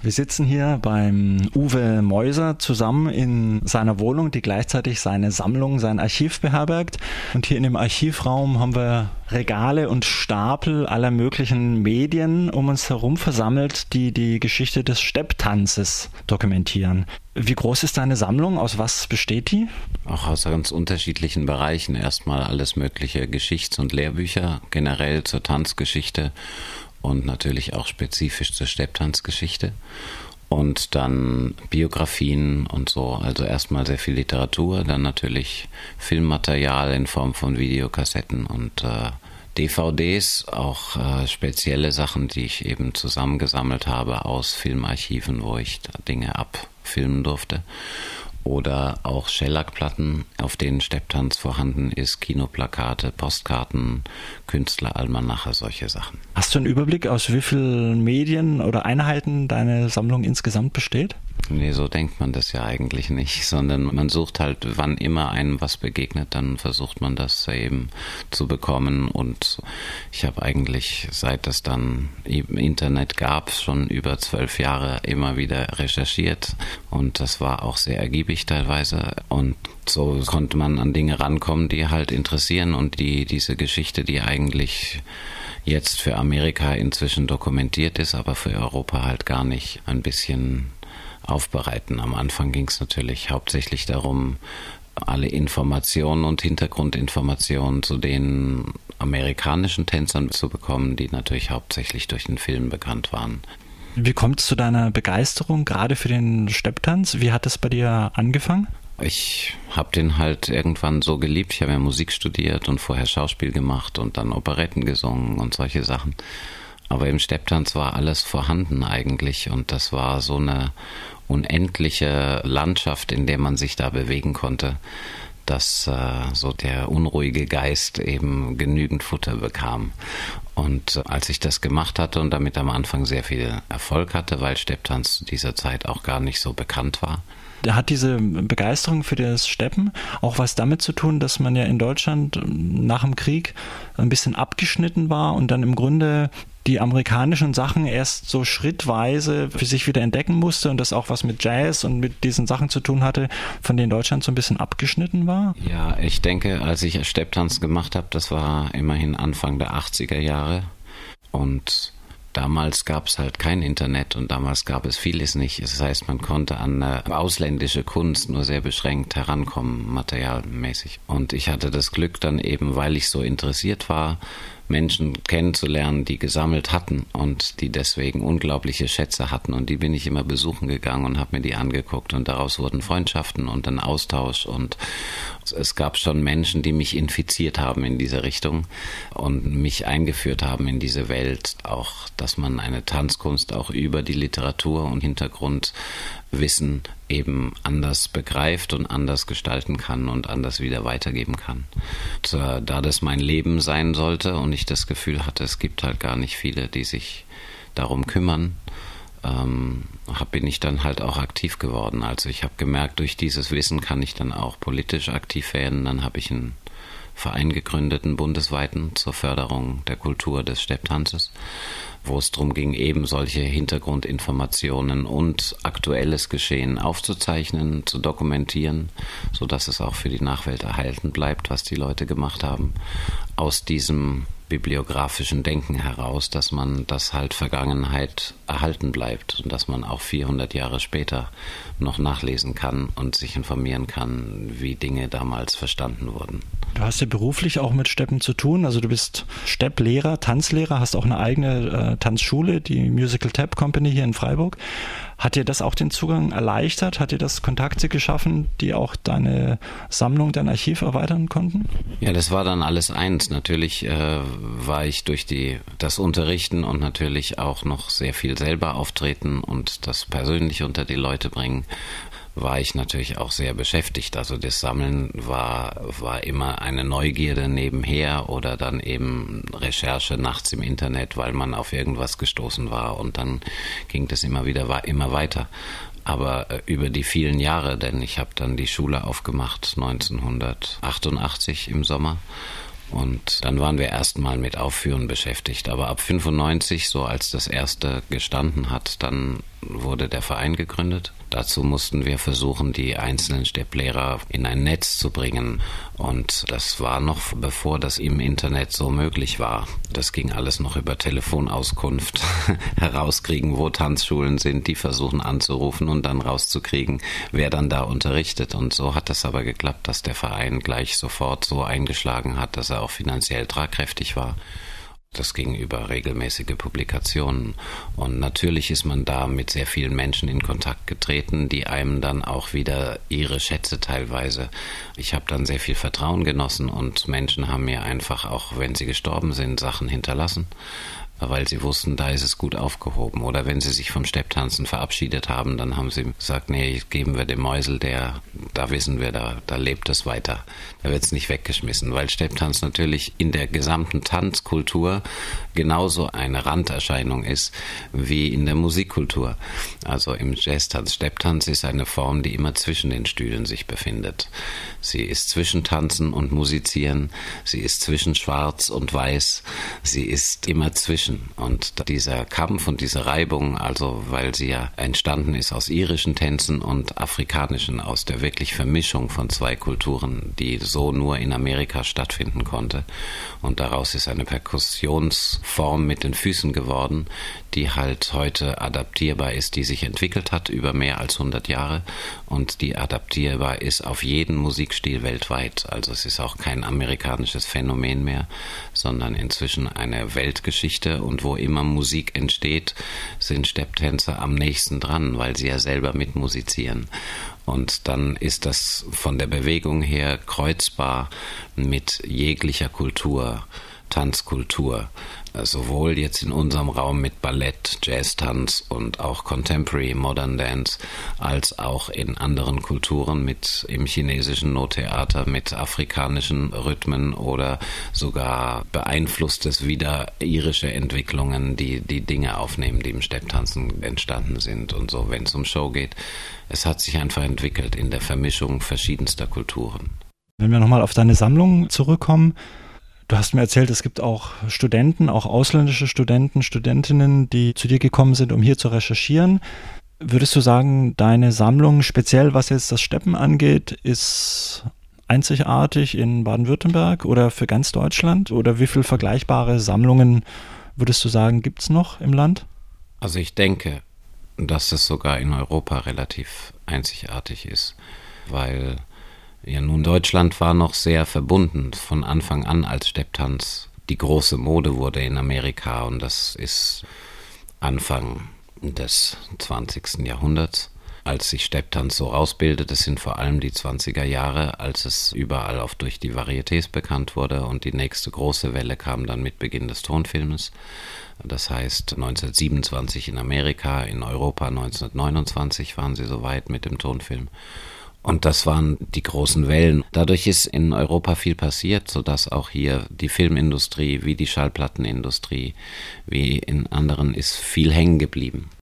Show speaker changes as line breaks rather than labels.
Wir sitzen hier beim Uwe Meuser zusammen in seiner Wohnung, die gleichzeitig seine Sammlung, sein Archiv beherbergt. Und hier in dem Archivraum haben wir Regale und Stapel aller möglichen Medien um uns herum versammelt, die die Geschichte des Stepptanzes dokumentieren. Wie groß ist deine Sammlung? Aus was besteht die?
Auch aus ganz unterschiedlichen Bereichen. Erstmal alles mögliche Geschichts- und Lehrbücher, generell zur Tanzgeschichte und natürlich auch spezifisch zur Stepptanzgeschichte. Und dann Biografien und so. Also erstmal sehr viel Literatur, dann natürlich Filmmaterial in Form von Videokassetten und äh, DVDs, auch äh, spezielle Sachen, die ich eben zusammengesammelt habe aus Filmarchiven, wo ich Dinge abfilmen durfte oder auch Schellackplatten, auf denen Stepptanz vorhanden ist, Kinoplakate, Postkarten, Künstleralmanache, solche Sachen.
Hast du einen Überblick, aus wie vielen Medien oder Einheiten deine Sammlung insgesamt besteht?
Nee, so denkt man das ja eigentlich nicht, sondern man sucht halt, wann immer einem was begegnet, dann versucht man das eben zu bekommen. Und ich habe eigentlich, seit es dann im Internet gab, schon über zwölf Jahre immer wieder recherchiert. Und das war auch sehr ergiebig teilweise. Und so konnte man an Dinge rankommen, die halt interessieren und die diese Geschichte, die eigentlich jetzt für Amerika inzwischen dokumentiert ist, aber für Europa halt gar nicht ein bisschen aufbereiten. Am Anfang ging es natürlich hauptsächlich darum, alle Informationen und Hintergrundinformationen zu den amerikanischen Tänzern zu bekommen, die natürlich hauptsächlich durch den Film bekannt waren.
Wie kommt es zu deiner Begeisterung gerade für den Stepptanz? Wie hat es bei dir angefangen?
Ich habe den halt irgendwann so geliebt. Ich habe ja Musik studiert und vorher Schauspiel gemacht und dann Operetten gesungen und solche Sachen. Aber im Stepptanz war alles vorhanden eigentlich und das war so eine unendliche Landschaft, in der man sich da bewegen konnte, dass äh, so der unruhige Geist eben genügend Futter bekam. Und als ich das gemacht hatte und damit am Anfang sehr viel Erfolg hatte, weil Stepptanz zu dieser Zeit auch gar nicht so bekannt war,
hat diese Begeisterung für das Steppen auch was damit zu tun, dass man ja in Deutschland nach dem Krieg ein bisschen abgeschnitten war und dann im Grunde die amerikanischen Sachen erst so schrittweise für sich wieder entdecken musste und das auch was mit Jazz und mit diesen Sachen zu tun hatte, von denen Deutschland so ein bisschen abgeschnitten war?
Ja, ich denke, als ich Stepptanz gemacht habe, das war immerhin Anfang der 80er Jahre und Damals gab es halt kein Internet und damals gab es vieles nicht. Das heißt, man konnte an äh, ausländische Kunst nur sehr beschränkt herankommen, materialmäßig. Und ich hatte das Glück dann eben, weil ich so interessiert war, Menschen kennenzulernen, die gesammelt hatten und die deswegen unglaubliche Schätze hatten. Und die bin ich immer besuchen gegangen und habe mir die angeguckt. Und daraus wurden Freundschaften und ein Austausch. Und es gab schon Menschen, die mich infiziert haben in diese Richtung und mich eingeführt haben in diese Welt. Auch, dass man eine Tanzkunst auch über die Literatur und Hintergrundwissen eben anders begreift und anders gestalten kann und anders wieder weitergeben kann. Und, äh, da das mein Leben sein sollte und ich das Gefühl hatte, es gibt halt gar nicht viele, die sich darum kümmern, ähm, bin ich dann halt auch aktiv geworden. Also ich habe gemerkt, durch dieses Wissen kann ich dann auch politisch aktiv werden. Dann habe ich einen Verein gegründet, einen bundesweiten zur Förderung der Kultur des Stepptanzes wo es darum ging, eben solche Hintergrundinformationen und aktuelles Geschehen aufzuzeichnen, zu dokumentieren, so dass es auch für die Nachwelt erhalten bleibt, was die Leute gemacht haben. Aus diesem bibliografischen Denken heraus, dass man das halt Vergangenheit erhalten bleibt und dass man auch 400 Jahre später noch nachlesen kann und sich informieren kann, wie Dinge damals verstanden wurden.
Du hast ja beruflich auch mit Steppen zu tun. Also du bist Stepplehrer, Tanzlehrer, hast auch eine eigene Tanzschule, die Musical Tap Company hier in Freiburg. Hat dir das auch den Zugang erleichtert? Hat dir das Kontakte geschaffen, die auch deine Sammlung, dein Archiv erweitern konnten?
Ja, das war dann alles eins. Natürlich äh, war ich durch die, das Unterrichten und natürlich auch noch sehr viel selber auftreten und das persönlich unter die Leute bringen, war ich natürlich auch sehr beschäftigt. Also das Sammeln war, war immer eine Neugierde nebenher oder dann eben Recherche nachts im Internet, weil man auf irgendwas gestoßen war und dann ging das immer wieder immer weiter. Aber äh, über die vielen Jahre, denn ich habe dann die Schule aufgemacht 1988 im Sommer und dann waren wir erstmal mit Aufführen beschäftigt. Aber ab 95, so als das erste gestanden hat, dann wurde der Verein gegründet. Dazu mussten wir versuchen, die einzelnen Stepplehrer in ein Netz zu bringen. Und das war noch bevor das im Internet so möglich war. Das ging alles noch über Telefonauskunft. Herauskriegen, wo Tanzschulen sind, die versuchen anzurufen und dann rauszukriegen, wer dann da unterrichtet. Und so hat das aber geklappt, dass der Verein gleich sofort so eingeschlagen hat, dass er auch finanziell tragkräftig war. Das ging über regelmäßige Publikationen. Und natürlich ist man da mit sehr vielen Menschen in Kontakt getreten, die einem dann auch wieder ihre Schätze teilweise. Ich habe dann sehr viel Vertrauen genossen und Menschen haben mir einfach, auch wenn sie gestorben sind, Sachen hinterlassen weil sie wussten, da ist es gut aufgehoben. Oder wenn sie sich vom Stepptanzen verabschiedet haben, dann haben sie gesagt, nee, geben wir dem Mäusel, der, da wissen wir, da, da lebt es weiter. Da wird es nicht weggeschmissen, weil Stepptanz natürlich in der gesamten Tanzkultur genauso eine Randerscheinung ist wie in der Musikkultur. Also im Jazztanz. Stepptanz ist eine Form, die immer zwischen den Stühlen sich befindet. Sie ist zwischen Tanzen und Musizieren. Sie ist zwischen Schwarz und Weiß. Sie ist immer zwischen Menschen. Und dieser Kampf und diese Reibung, also weil sie ja entstanden ist aus irischen Tänzen und afrikanischen, aus der wirklich Vermischung von zwei Kulturen, die so nur in Amerika stattfinden konnte. Und daraus ist eine Perkussionsform mit den Füßen geworden, die halt heute adaptierbar ist, die sich entwickelt hat über mehr als 100 Jahre und die adaptierbar ist auf jeden Musikstil weltweit. Also es ist auch kein amerikanisches Phänomen mehr, sondern inzwischen eine Weltgeschichte und wo immer Musik entsteht, sind Stepptänzer am nächsten dran, weil sie ja selber mitmusizieren. Und dann ist das von der Bewegung her kreuzbar mit jeglicher Kultur. Tanzkultur, sowohl jetzt in unserem Raum mit Ballett, Jazztanz und auch Contemporary Modern Dance, als auch in anderen Kulturen mit im chinesischen Nottheater mit afrikanischen Rhythmen oder sogar beeinflusst es wieder irische Entwicklungen, die die Dinge aufnehmen, die im Stepptanzen entstanden sind und so, wenn es um Show geht. Es hat sich einfach entwickelt in der Vermischung verschiedenster Kulturen.
Wenn wir nochmal auf deine Sammlung zurückkommen, Du hast mir erzählt, es gibt auch Studenten, auch ausländische Studenten, Studentinnen, die zu dir gekommen sind, um hier zu recherchieren. Würdest du sagen, deine Sammlung, speziell was jetzt das Steppen angeht, ist einzigartig in Baden-Württemberg oder für ganz Deutschland? Oder wie viele vergleichbare Sammlungen würdest du sagen, gibt es noch im Land?
Also ich denke, dass es sogar in Europa relativ einzigartig ist, weil ja, nun, Deutschland war noch sehr verbunden von Anfang an als Stepptanz. Die große Mode wurde in Amerika und das ist Anfang des 20. Jahrhunderts. Als sich Stepptanz so ausbildet, das sind vor allem die 20er Jahre, als es überall auf durch die Varietés bekannt wurde und die nächste große Welle kam dann mit Beginn des Tonfilmes. Das heißt 1927 in Amerika, in Europa 1929 waren sie soweit mit dem Tonfilm. Und das waren die großen Wellen. Dadurch ist in Europa viel passiert, sodass auch hier die Filmindustrie, wie die Schallplattenindustrie, wie in anderen ist viel hängen geblieben.